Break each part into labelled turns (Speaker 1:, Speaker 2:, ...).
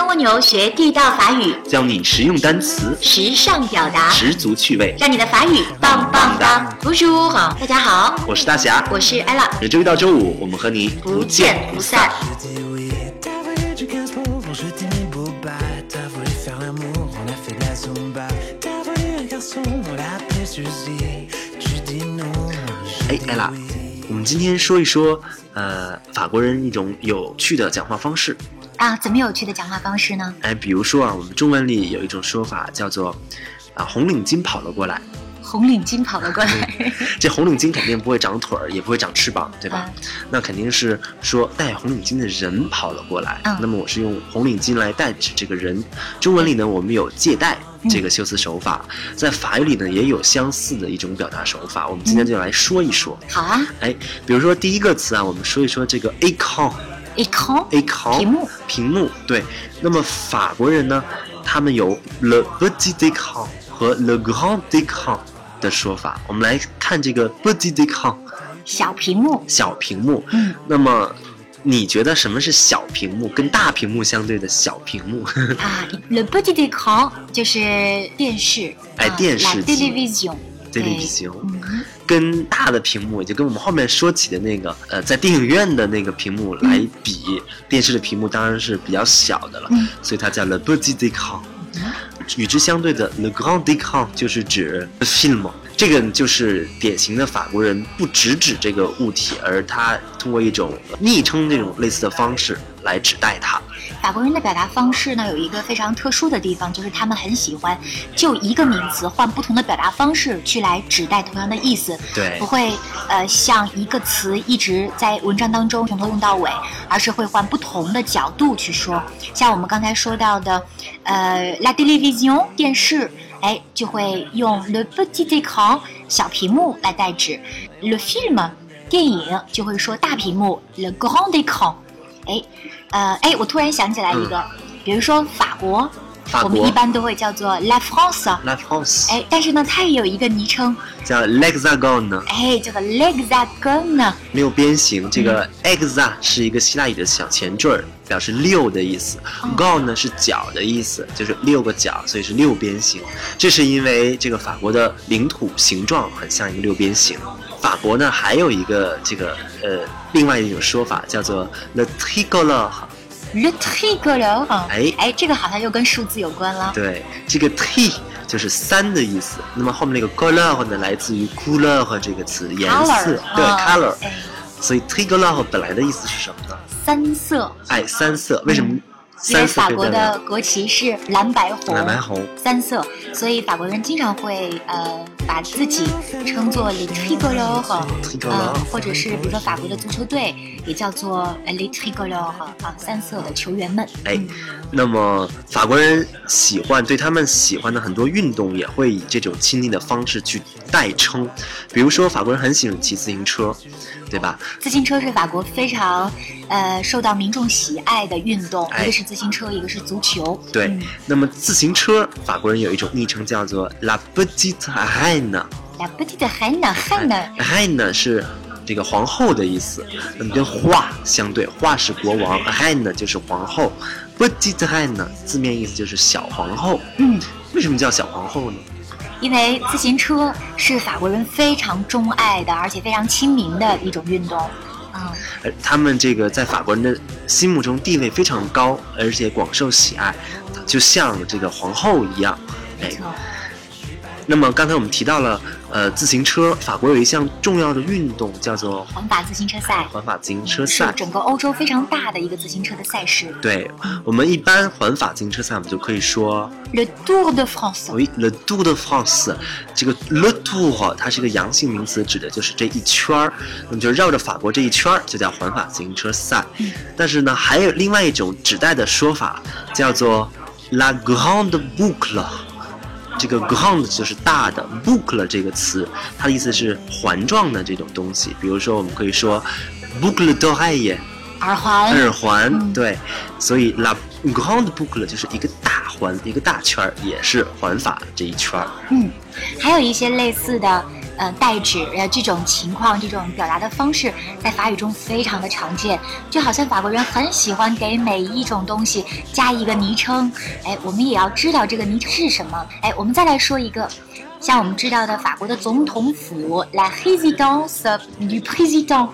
Speaker 1: 跟蜗牛学地道法语，
Speaker 2: 教你实用单词，
Speaker 1: 时尚表达，
Speaker 2: 十足趣味，
Speaker 1: 让你的法语棒棒哒！读书好，大家好，
Speaker 2: 我是大侠，
Speaker 1: 我是 ella。
Speaker 2: 每周一到周五，我们和你
Speaker 1: 不见不散。
Speaker 2: 哎，ella，我们今天说一说，呃，法国人一种有趣的讲话方式。
Speaker 1: 啊，怎么有趣的讲话方式呢？
Speaker 2: 哎，比如说啊，我们中文里有一种说法叫做，啊，红领巾跑了过来。
Speaker 1: 红领巾跑了过来，
Speaker 2: 这红领巾肯定不会长腿儿，也不会长翅膀，对吧？
Speaker 1: 嗯
Speaker 2: 那肯定是说戴红领巾的人跑了过来。
Speaker 1: 嗯
Speaker 2: 那么我是用红领巾来代指这个人。中文里呢，我们有借贷这个修辞手法，在法语里呢也有相似的一种表达手法。我们今天就来说一说。
Speaker 1: 好啊
Speaker 2: 哎，比如说第一个词啊，我们说一说这个 écran。
Speaker 1: ，écran 屏幕，
Speaker 2: 屏幕对。那么法国人呢，他们有 le petit écran 和 le grand écran 的说法。我们来看这个 petit écran
Speaker 1: 小屏幕，
Speaker 2: 小屏幕。
Speaker 1: 嗯，
Speaker 2: 那么你觉得什么是小屏幕？跟大屏幕相对的小屏幕？
Speaker 1: 啊，le petit écran 就是电视，啊
Speaker 2: 哎电视
Speaker 1: la
Speaker 2: 跟大的屏幕，也就跟我们后面说起的那个呃，在电影院的那个屏幕来比，电视的屏幕当然是比较小的了，
Speaker 1: 嗯
Speaker 2: 所以它叫 le petit écran。与之相对的 le grand écran 就是指 film，这个就是典型的法国人不直指这个物体，而他通过一种昵称这种类似的方式来指代它。
Speaker 1: 法国人的表达方式呢，有一个非常特殊的地方，就是他们很喜欢就一个名词换不同的表达方式去来指代同样的意思，
Speaker 2: 对
Speaker 1: 不会呃像一个词一直在文章当中从头用到尾，而是会换不同的角度去说。像我们刚才说到的，呃，la télévision 电视，哎，就会用 le petit écran 小屏幕来代指，le film 电影就会说大屏幕，le grand écran。哎，呃，哎，我突然想起来一个，比如说法国，我们一般都会叫做 La France。
Speaker 2: La France
Speaker 1: 哎，但是呢，它也有一个昵称，
Speaker 2: 叫 l'hexagone，
Speaker 1: 哎，叫做 L'Hexagone。
Speaker 2: 六边形。这个 exa 是一个希腊语的小前缀儿，表示六的意思。gon 呢是角的意思，就是六个角，所以是六边形。这是因为这个法国的领土形状很像一个六边形。法国呢还有一个这个呃另外一种说法叫做 le tricolore。
Speaker 1: Le tricolore，
Speaker 2: 哎
Speaker 1: 哎，这个好像又跟数字有关了。
Speaker 2: 对，这个 t 就是三的意思。那么后面那个 color 呢，来自于 couleur 这个词，颜
Speaker 1: Color，
Speaker 2: 色，对
Speaker 1: 啊
Speaker 2: color。
Speaker 1: 哎，
Speaker 2: 所以 tricolore 本来的意思是什么呢？
Speaker 1: 三色，
Speaker 2: 哎，三色。为什么
Speaker 1: 因为法国的国旗是蓝白红，
Speaker 2: 蓝白红？
Speaker 1: 三色，所以法国人经常会呃把自己称作 le
Speaker 2: tricolore，tricolore
Speaker 1: 呃，或者是比如说法国的足球队也叫做呃 le tricolore 啊，三色的球员们。
Speaker 2: 哎
Speaker 1: 嗯，
Speaker 2: 那么法国人喜欢对他们喜欢的很多运动，也会以这种亲昵的方式去代称。比如说，法国人很喜欢骑自行车，对吧？
Speaker 1: 自行车是法国非常呃受到民众喜爱的运动，
Speaker 2: 哎
Speaker 1: 一个是自行车，一个是足球。
Speaker 2: 对。
Speaker 1: 嗯
Speaker 2: 那么自行车，法国人有一种昵称叫做 La Petite Reine。
Speaker 1: La petite
Speaker 2: reine，reine，reine 是这个皇后的意思，那么跟画相对，画是国王，reine 就是皇后，petite reine 字面意思就是小皇后。
Speaker 1: 嗯。
Speaker 2: 为什么叫小皇后呢？
Speaker 1: 因为自行车是法国人非常钟爱的，而且非常亲民的一种运动。啊、
Speaker 2: 而他们这个在法国人的心目中地位非常高，而且广受喜爱，就像这个皇后一样。哎。那么刚才我们提到了，呃，自行车，法国有一项重要的运动叫做
Speaker 1: 环法自行车赛
Speaker 2: 环法自行车赛是。
Speaker 1: 整个欧洲非常大的一个自行车的赛事
Speaker 2: 对我们一般环法自行车赛，我们就可以说
Speaker 1: ，Le Tour de France。
Speaker 2: 喂，Le Tour de France，这个 Le Tour 它是一个阳性名词，指的就是这一圈儿，那么就绕着法国这一圈儿，就叫环法自行车赛。但是呢，还有另外一种指代的说法，叫做 La Grande Boucle。这个 ground 就是大的，bookle 这个词，它的意思是环状的这种东西。比如说，我们可以说 d'oreille，
Speaker 1: 耳环，
Speaker 2: 耳环，
Speaker 1: 嗯
Speaker 2: 对，所以 la grande boucle 就是一个大环，一个大圈儿，也是环法这一圈儿。
Speaker 1: 嗯，还有一些类似的呃代指呃这种情况，这种表达的方式，在法语中非常的常见。就好像法国人很喜欢给每一种东西加一个昵称，哎，我们也要知道这个昵称是什么。哎，我们再来说一个。像我们知道的，法国的总统府，la résidence du président。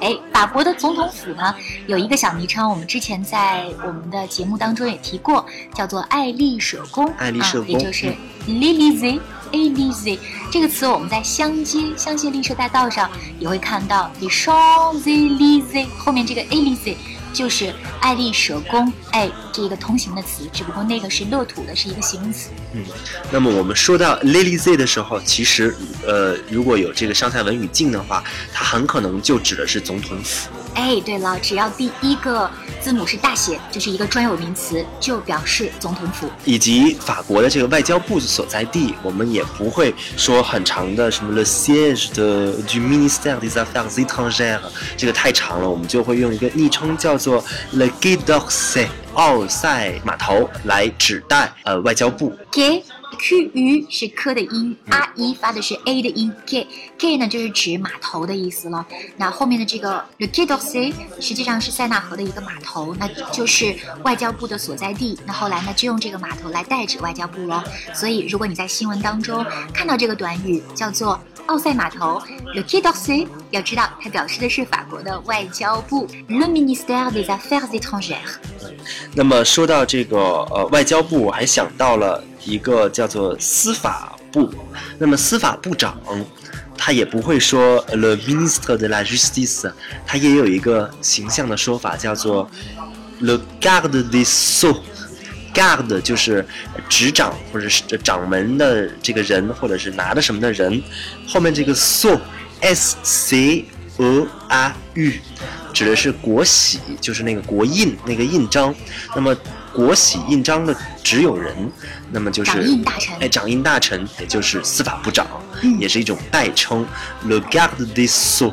Speaker 1: 哎，法国的总统府呢，有一个小昵称，我们之前在我们的节目当中也提过，叫做爱丽舍宫。
Speaker 2: 爱丽舍宫，
Speaker 1: 也就是 l'Élysée。Élysée 这个词，我们在香街、香榭丽舍大道上也会看到，les Champs-Élysées 后面这个 Élysée。就是爱丽舍宫，哎，这一个通行的词，只不过那个是乐土的，是一个形容词。
Speaker 2: 嗯，那么我们说到 Lily Z 的时候，其实，呃，如果有这个上下文语境的话，它很可能就指的是总统府。
Speaker 1: 哎，对了，只要第一个字母是大写，就是一个专有名词，就表示总统府。
Speaker 2: 以及法国的这个外交部所在地，我们也不会说很长的什么 le siège de du ministère des affaires étrangères，这个太长了，我们就会用一个昵称叫做 le Quai d'Orsay，奥赛码头来指代呃外交部。
Speaker 1: Q 鱼是科的音，R 一发的是 A 的音，K K 呢就是指码头的意思了。那后面的这个 Le Quai d'Orsay 实际上是塞纳河的一个码头，那就是外交部的所在地。那后来呢就用这个码头来代指外交部了。所以如果你在新闻当中看到这个短语叫做奥赛码头 Le Quai d'Orsay，要知道它表示的是法国的外交部 Le ministère des Affaires étrangères。
Speaker 2: 那么说到这个呃外交部，我还想到了。一个叫做司法部，那么司法部长，他也不会说 le ministre de la justice，他也有一个形象的说法，叫做 le garde des sceaux。garde 就是执掌或者是掌门的这个人，或者是拿着什么的人。后面这个 so s c e a u，指的是国玺，就是那个国印那个印章。那么国玺印章的持有人，那么就是
Speaker 1: 掌印大臣。
Speaker 2: 哎，掌印大臣，也就是司法部长，也是一种代称。Le garde des sceaux。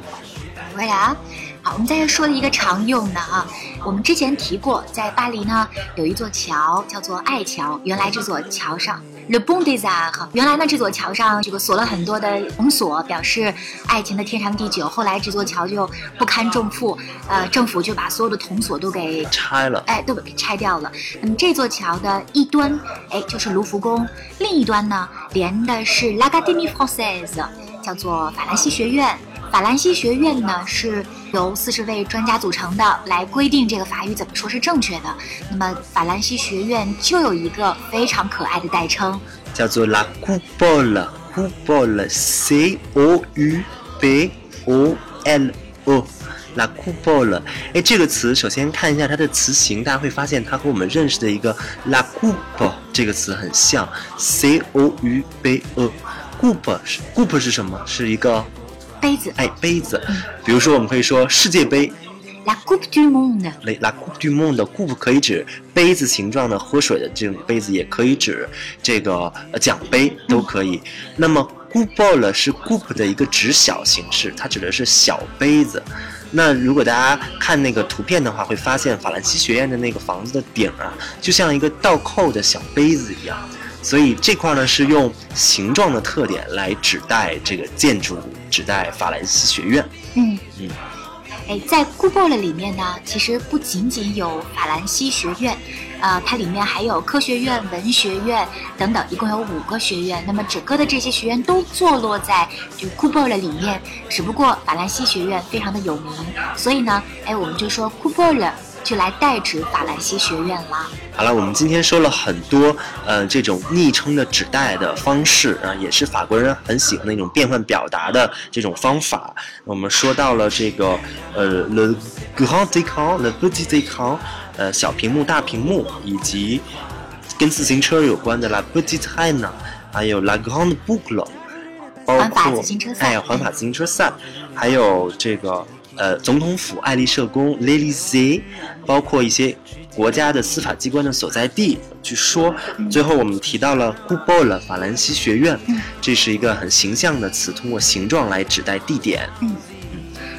Speaker 1: 回来啊，好，我们再说一个常用的啊。我们之前提过，在巴黎呢有一座桥叫做爱桥，原来这座桥上。Le des Arts，原来呢这座桥上这个锁了很多的铜锁，表示爱情的天长地久。后来这座桥就不堪重负，呃，政府就把所有的铜锁都给
Speaker 2: 拆了，
Speaker 1: 哎，都给拆掉了。那么这座桥的一端，哎，就是卢浮宫；另一端呢，连的是 l a c a d e m i e Française，叫做法兰西学院。法兰西学院呢是由四十位专家组成的，来规定这个法语怎么说是正确的。那么法兰西学院就有一个非常可爱的代称，
Speaker 2: 叫做 La Coupole，Coupole，C O U B O L O，La Coupole。哎，这个词首先看一下它的词形，大家会发现它和我们认识的一个 La Coupe 这个词很像，C O U B O，Coupe 是 Coupe 是什么？是一个。
Speaker 1: 杯子，
Speaker 2: 哎，杯子，比如说我们可以说世界杯
Speaker 1: ，La Coupe du Monde，La
Speaker 2: Coupe du Monde，Coupe 可以指杯子形状的喝水的这种杯子，也可以指这个奖杯，都可以。那么 Coupe 是 Coupe 的一个指小形式，它指的是小杯子。那如果大家看那个图片的话，会发现法兰西学院的那个房子的顶啊，就像一个倒扣的小杯子一样。所以这块呢是用形状的特点来指代这个建筑，指在法兰西学院。
Speaker 1: 嗯嗯，哎，在 o l 里面呢，其实不仅仅有法兰西学院，呃，它里面还有科学院、文学院等等，一共有五个学院。那么整个的这些学院都坐落在就 c o u p o l 里面，只不过法兰西学院非常的有名，所以呢，哎，我们就说 o l 就来代指法兰西学院了。
Speaker 2: 好了，我们今天说了很多，呃，这种昵称的指代的方式啊，也是法国人很喜欢的一种变换表达的这种方法。我们说到了这个，呃，le grand écran，le petit écran，呃，小屏幕、大屏幕，以及跟自行车有关的 la petite haine，还有 la grande boucle，包括哎，环法自行车赛，还有这个。呃，总统府、爱丽舍宫 （L'Élysée），包括一些国家的司法机关的所在地。据说，最后我们提到了 o u p o l 法兰西学院，这是一个很形象的词，通过形状来指代地点。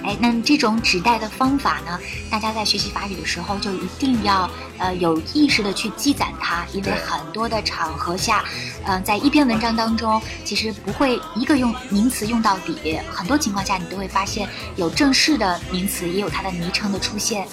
Speaker 1: 哎，那这种指代的方法呢，大家在学习法语的时候就一定要呃有意识的去积攒它，因为很多的场合下，嗯、在一篇文章当中，其实不会一个用名词用到底，很多情况下你都会发现有正式的名词，也有它的昵称的出现。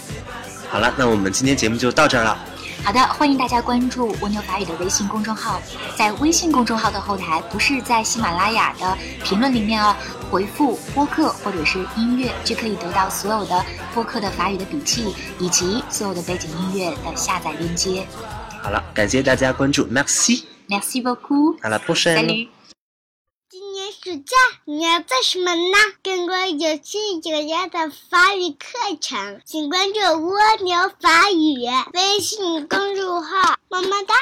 Speaker 2: 好了，那我们今天节目就到这儿了。
Speaker 1: 好的，欢迎大家关注蜗牛法语的微信公众号，在微信公众号的后台，不是在喜马拉雅的评论里面哦，回复播客或者是音乐，就可以得到所有的播客的法语的笔记以及所有的背景音乐的下载链接。
Speaker 2: 好了，感谢大家关注
Speaker 1: ，Merci，Merci
Speaker 2: beaucoup，à la prochaine。
Speaker 1: salut。
Speaker 3: 今年暑假你要做什么呢？更多有趣有料的法语课程，请关注蜗牛法语微信公众号。么么哒。